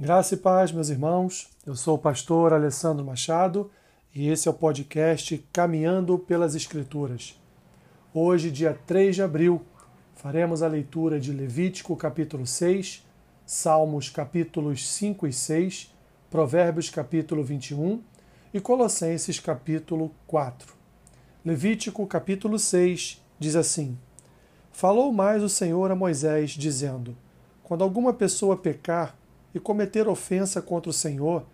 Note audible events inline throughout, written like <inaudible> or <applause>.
Graça e paz, meus irmãos. Eu sou o pastor Alessandro Machado e esse é o podcast Caminhando pelas Escrituras. Hoje, dia 3 de abril, faremos a leitura de Levítico capítulo 6, Salmos capítulos 5 e 6, Provérbios capítulo 21 e Colossenses capítulo 4. Levítico capítulo 6 diz assim: Falou mais o Senhor a Moisés, dizendo: Quando alguma pessoa pecar, e cometer ofensa contra o Senhor,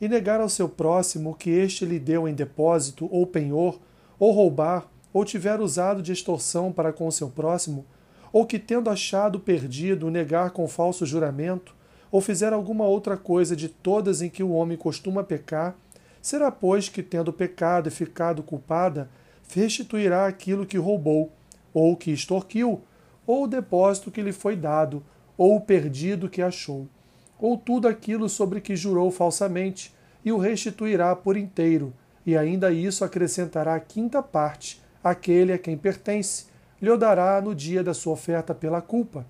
e negar ao seu próximo o que este lhe deu em depósito ou penhor, ou roubar, ou tiver usado de extorsão para com o seu próximo, ou que, tendo achado perdido, negar com falso juramento, ou fizer alguma outra coisa de todas em que o homem costuma pecar, será, pois, que, tendo pecado e ficado culpada, restituirá aquilo que roubou, ou que extorquiu, ou o depósito que lhe foi dado, ou o perdido que achou ou tudo aquilo sobre que jurou falsamente, e o restituirá por inteiro, e ainda isso acrescentará a quinta parte, aquele a quem pertence, lhe dará no dia da sua oferta pela culpa.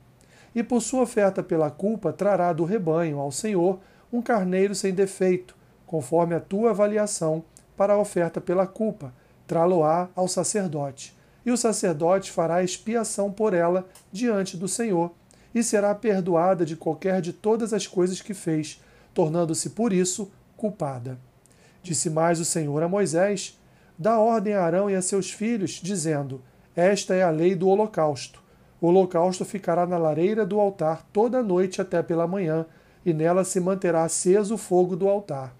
E por sua oferta pela culpa trará do rebanho ao Senhor um carneiro sem defeito, conforme a tua avaliação, para a oferta pela culpa, trá-lo-á ao sacerdote. E o sacerdote fará expiação por ela diante do Senhor e será perdoada de qualquer de todas as coisas que fez, tornando-se por isso culpada. Disse mais o Senhor a Moisés: Dá ordem a Arão e a seus filhos, dizendo: Esta é a lei do holocausto. O holocausto ficará na lareira do altar toda a noite até pela manhã, e nela se manterá aceso o fogo do altar.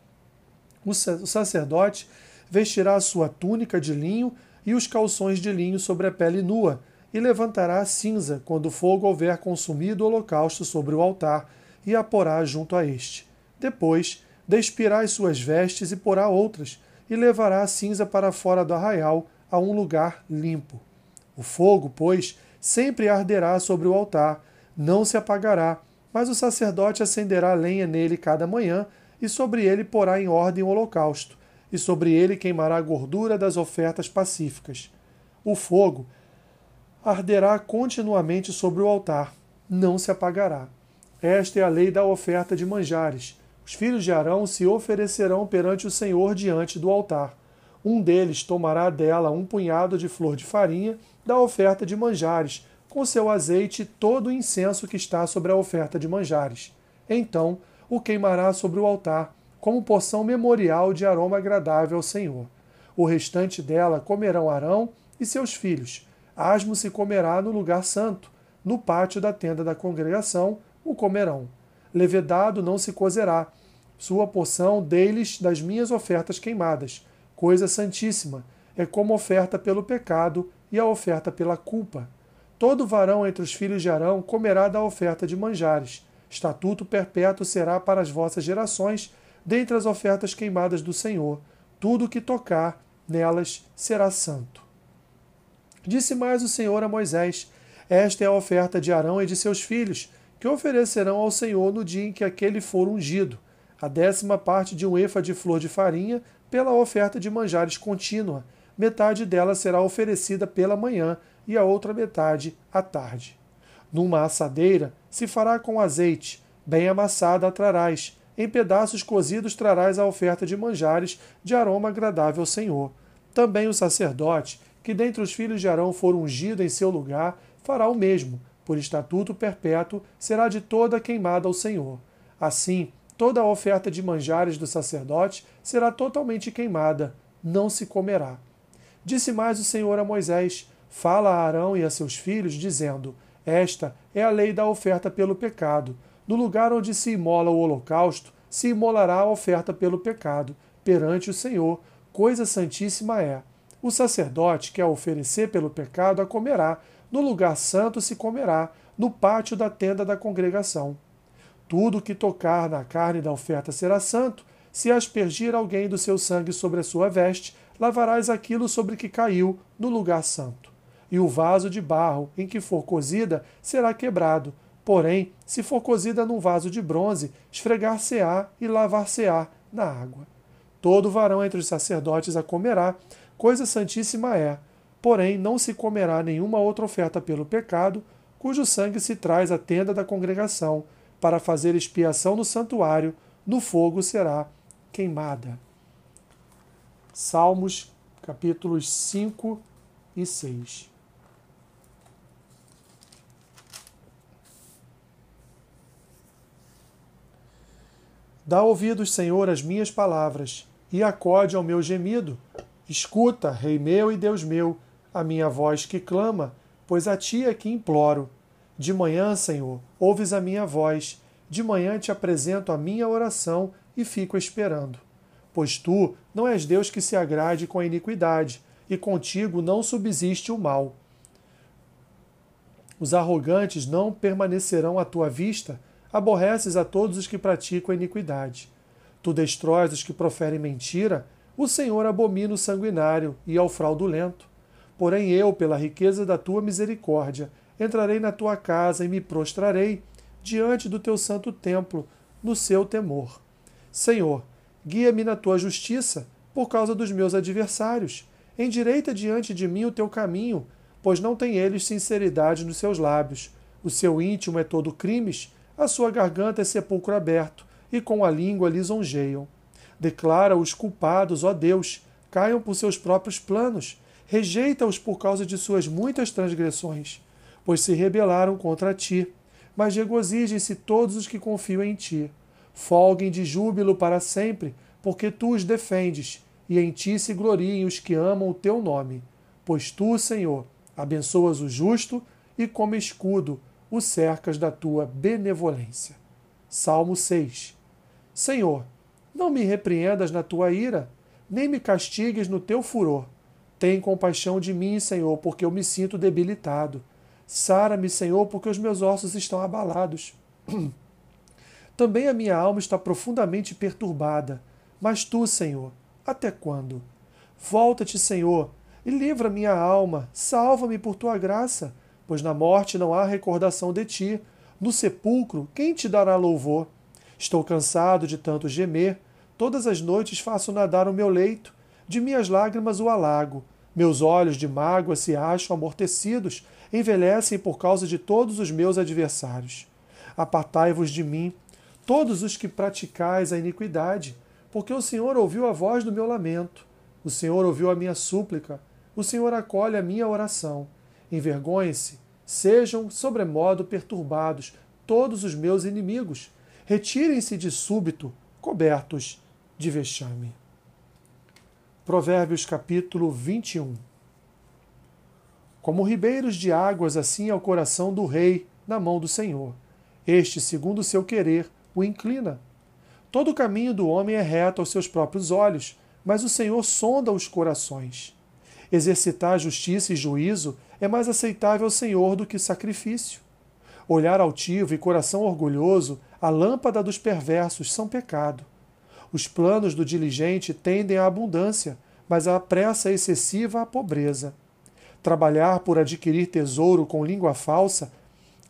O sacerdote vestirá a sua túnica de linho e os calções de linho sobre a pele nua, e levantará a cinza quando o fogo houver consumido o holocausto sobre o altar, e a porá junto a este. Depois, despirá as suas vestes e porá outras, e levará a cinza para fora do arraial, a um lugar limpo. O fogo, pois, sempre arderá sobre o altar, não se apagará, mas o sacerdote acenderá lenha nele cada manhã, e sobre ele porá em ordem o holocausto, e sobre ele queimará a gordura das ofertas pacíficas. O fogo arderá continuamente sobre o altar, não se apagará. Esta é a lei da oferta de manjares. Os filhos de Arão se oferecerão perante o Senhor diante do altar. Um deles tomará dela um punhado de flor de farinha da oferta de manjares, com seu azeite todo o incenso que está sobre a oferta de manjares. Então o queimará sobre o altar, como porção memorial de aroma agradável ao Senhor. O restante dela comerão Arão e seus filhos asmo se comerá no lugar santo, no pátio da tenda da congregação o comerão. Levedado não se cozerá, sua porção deles das minhas ofertas queimadas, coisa santíssima, é como oferta pelo pecado e a oferta pela culpa. Todo varão entre os filhos de Arão comerá da oferta de manjares. Estatuto perpétuo será para as vossas gerações, dentre as ofertas queimadas do Senhor. Tudo o que tocar nelas será santo. Disse mais o Senhor a Moisés: Esta é a oferta de Arão e de seus filhos, que oferecerão ao Senhor no dia em que aquele for ungido, a décima parte de um efa de flor de farinha pela oferta de manjares contínua. Metade dela será oferecida pela manhã e a outra metade à tarde. Numa assadeira se fará com azeite, bem amassada a trarás. Em pedaços cozidos trarás a oferta de manjares de aroma agradável ao Senhor. Também o sacerdote que dentre os filhos de Arão for ungido em seu lugar, fará o mesmo, por estatuto perpétuo, será de toda queimada ao Senhor. Assim, toda a oferta de manjares do sacerdote será totalmente queimada, não se comerá. Disse mais o Senhor a Moisés: Fala a Arão e a seus filhos, dizendo: Esta é a lei da oferta pelo pecado. No lugar onde se imola o holocausto, se imolará a oferta pelo pecado, perante o Senhor, coisa santíssima é. O sacerdote que a oferecer pelo pecado a comerá, no lugar santo se comerá, no pátio da tenda da congregação. Tudo que tocar na carne da oferta será santo. Se aspergir alguém do seu sangue sobre a sua veste, lavarás aquilo sobre que caiu no lugar santo. E o vaso de barro em que for cozida será quebrado. Porém, se for cozida num vaso de bronze, esfregar-se-á e lavar-se-á na água. Todo varão entre os sacerdotes a comerá, coisa santíssima é. Porém, não se comerá nenhuma outra oferta pelo pecado, cujo sangue se traz à tenda da congregação, para fazer expiação no santuário, no fogo será queimada. Salmos, capítulos 5 e 6. Dá ouvidos, Senhor, às minhas palavras, e acode ao meu gemido. Escuta, Rei meu e Deus meu, a minha voz que clama, pois a ti é que imploro. De manhã, Senhor, ouves a minha voz, de manhã te apresento a minha oração e fico esperando. Pois tu não és Deus que se agrade com a iniquidade, e contigo não subsiste o mal. Os arrogantes não permanecerão à tua vista, aborreces a todos os que praticam a iniquidade. Tu destróis os que proferem mentira, o Senhor abomina o sanguinário e ao fraudulento. Porém eu, pela riqueza da tua misericórdia, entrarei na tua casa e me prostrarei diante do teu santo templo, no seu temor. Senhor, guia-me na tua justiça, por causa dos meus adversários. Endireita diante de mim o teu caminho, pois não tem eles sinceridade nos seus lábios. O seu íntimo é todo crimes, a sua garganta é sepulcro aberto, e com a língua lisonjeiam. Declara os culpados, ó Deus, caiam por seus próprios planos, rejeita-os por causa de suas muitas transgressões, pois se rebelaram contra ti mas regozijem-se todos os que confiam em ti. Folguem de júbilo para sempre, porque tu os defendes, e em ti se gloriem os que amam o teu nome. Pois tu, Senhor, abençoas o justo e como escudo o cercas da tua benevolência. Salmo 6. Senhor, não me repreendas na tua ira, nem me castigues no teu furor. Tem compaixão de mim, Senhor, porque eu me sinto debilitado. Sara-me, Senhor, porque os meus ossos estão abalados. <clears throat> Também a minha alma está profundamente perturbada. Mas tu, Senhor, até quando? Volta-te, Senhor, e livra minha alma, salva-me por tua graça, pois na morte não há recordação de ti. No sepulcro, quem te dará louvor? Estou cansado de tanto gemer, todas as noites faço nadar o meu leito, de minhas lágrimas o alago. Meus olhos de mágoa se acham amortecidos, envelhecem por causa de todos os meus adversários. Apartai-vos de mim, todos os que praticais a iniquidade, porque o Senhor ouviu a voz do meu lamento, o Senhor ouviu a minha súplica, o Senhor acolhe a minha oração. Envergonhem-se, sejam sobremodo perturbados todos os meus inimigos, retirem-se de súbito, cobertos de vexame. Provérbios capítulo 21 Como ribeiros de águas, assim é o coração do rei na mão do Senhor. Este, segundo o seu querer, o inclina. Todo o caminho do homem é reto aos seus próprios olhos, mas o Senhor sonda os corações. Exercitar justiça e juízo é mais aceitável ao Senhor do que sacrifício. Olhar altivo e coração orgulhoso, a lâmpada dos perversos são pecado. Os planos do diligente tendem à abundância, mas a pressa excessiva à pobreza. Trabalhar por adquirir tesouro com língua falsa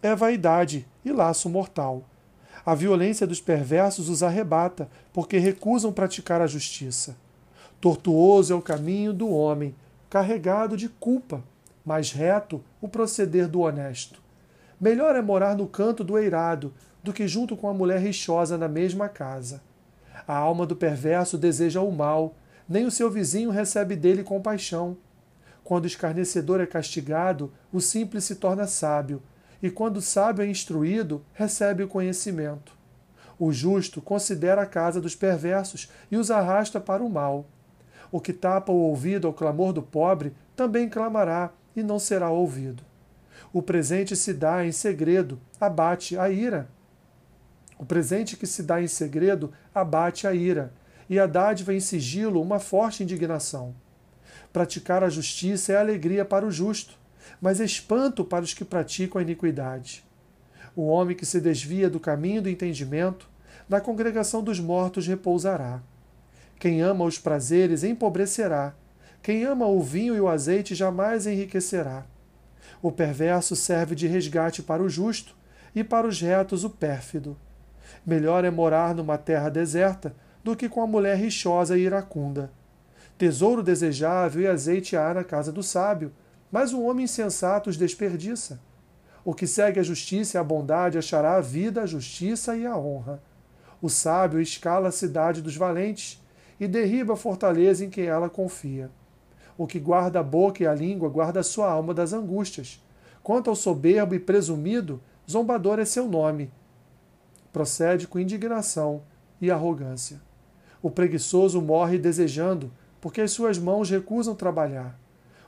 é vaidade e laço mortal. A violência dos perversos os arrebata, porque recusam praticar a justiça. Tortuoso é o caminho do homem, carregado de culpa, mais reto o proceder do honesto. Melhor é morar no canto do eirado do que junto com a mulher rixosa na mesma casa. A alma do perverso deseja o mal, nem o seu vizinho recebe dele compaixão. Quando o escarnecedor é castigado, o simples se torna sábio, e quando o sábio é instruído, recebe o conhecimento. O justo considera a casa dos perversos e os arrasta para o mal. O que tapa o ouvido ao clamor do pobre também clamará e não será ouvido. O presente se dá em segredo, abate a ira. O presente que se dá em segredo abate a ira, e a dádiva em sigilo uma forte indignação. Praticar a justiça é alegria para o justo, mas espanto para os que praticam a iniquidade. O homem que se desvia do caminho do entendimento, na congregação dos mortos repousará. Quem ama os prazeres empobrecerá, quem ama o vinho e o azeite jamais enriquecerá. O perverso serve de resgate para o justo, e para os retos o pérfido. Melhor é morar numa terra deserta do que com a mulher rixosa e iracunda. Tesouro desejável e azeite há na casa do sábio, mas o homem insensato os desperdiça. O que segue a justiça e a bondade achará a vida, a justiça e a honra. O sábio escala a cidade dos valentes e derriba a fortaleza em que ela confia. O que guarda a boca e a língua guarda a sua alma das angústias. Quanto ao soberbo e presumido, zombador é seu nome. Procede com indignação e arrogância. O preguiçoso morre desejando, porque as suas mãos recusam trabalhar.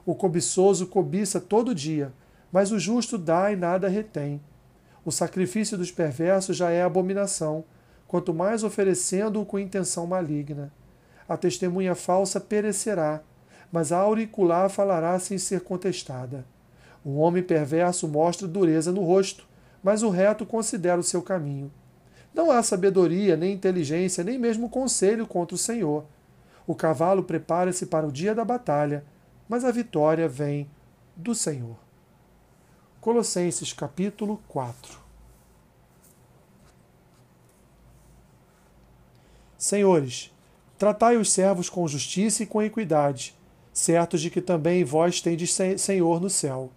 O cobiçoso cobiça todo dia, mas o justo dá e nada retém. O sacrifício dos perversos já é abominação, quanto mais oferecendo-o com intenção maligna. A testemunha falsa perecerá, mas a auricular falará sem ser contestada. O homem perverso mostra dureza no rosto, mas o reto considera o seu caminho. Não há sabedoria, nem inteligência, nem mesmo conselho contra o Senhor. O cavalo prepara-se para o dia da batalha, mas a vitória vem do Senhor. Colossenses capítulo 4 Senhores, tratai os servos com justiça e com equidade, certos de que também vós tendes Senhor no céu.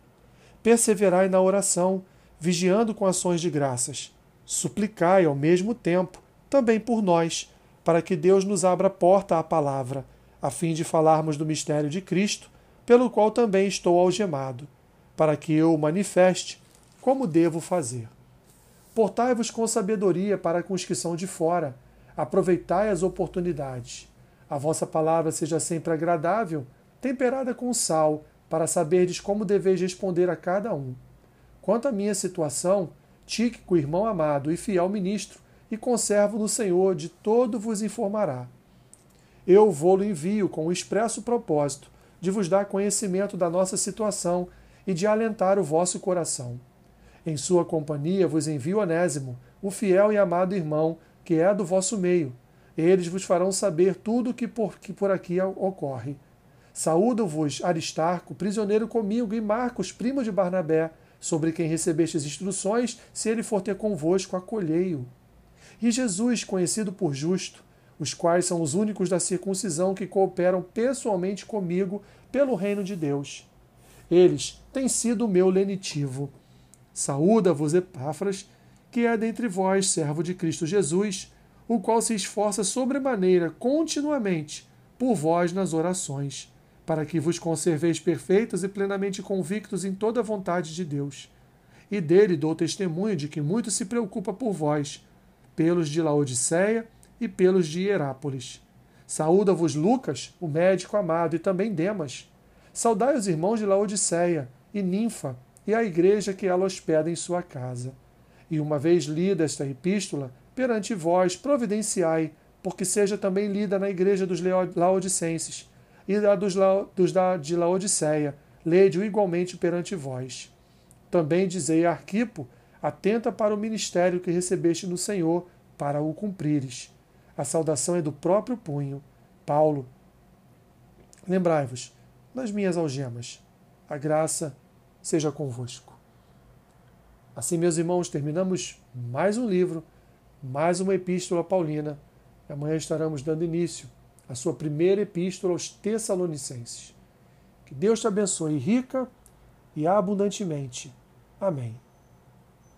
Perseverai na oração, vigiando com ações de graças suplicai ao mesmo tempo também por nós, para que Deus nos abra porta à palavra, a fim de falarmos do mistério de Cristo, pelo qual também estou algemado, para que eu o manifeste como devo fazer. Portai-vos com sabedoria para com os que são de fora, aproveitai as oportunidades. A vossa palavra seja sempre agradável, temperada com sal, para saberdes como deveis responder a cada um. Quanto à minha situação, Tíquico, irmão amado e fiel ministro, e conservo no Senhor, de todo vos informará. Eu vou-lo envio com o expresso propósito de vos dar conhecimento da nossa situação e de alentar o vosso coração. Em sua companhia vos envio Onésimo, o fiel e amado irmão, que é do vosso meio. Eles vos farão saber tudo o que por, que por aqui ocorre. Saúdo-vos Aristarco, prisioneiro comigo, e Marcos, primo de Barnabé, sobre quem recebestes instruções, se ele for ter convosco, acolhei-o. E Jesus, conhecido por justo, os quais são os únicos da circuncisão que cooperam pessoalmente comigo pelo reino de Deus. Eles têm sido o meu lenitivo. Saúda-vos, Epáfras, que é dentre vós servo de Cristo Jesus, o qual se esforça sobremaneira continuamente por vós nas orações para que vos conserveis perfeitos e plenamente convictos em toda a vontade de Deus. E dele dou testemunho de que muito se preocupa por vós, pelos de Laodiceia e pelos de Hierápolis. Saúda-vos Lucas, o médico amado, e também Demas. Saudai os irmãos de Laodiceia e Ninfa, e a igreja que ela hospeda em sua casa. E uma vez lida esta epístola, perante vós providenciai, porque seja também lida na igreja dos Laodicenses, e da dos, dos da, de Laodiceia, lede-o igualmente perante vós. Também dizei a Arquipo, atenta para o ministério que recebeste no Senhor, para o cumprires. A saudação é do próprio punho. Paulo. Lembrai-vos, nas minhas algemas, a graça seja convosco. Assim, meus irmãos, terminamos mais um livro, mais uma epístola paulina. Amanhã estaremos dando início a sua primeira epístola aos Tessalonicenses. Que Deus te abençoe rica e abundantemente. Amém.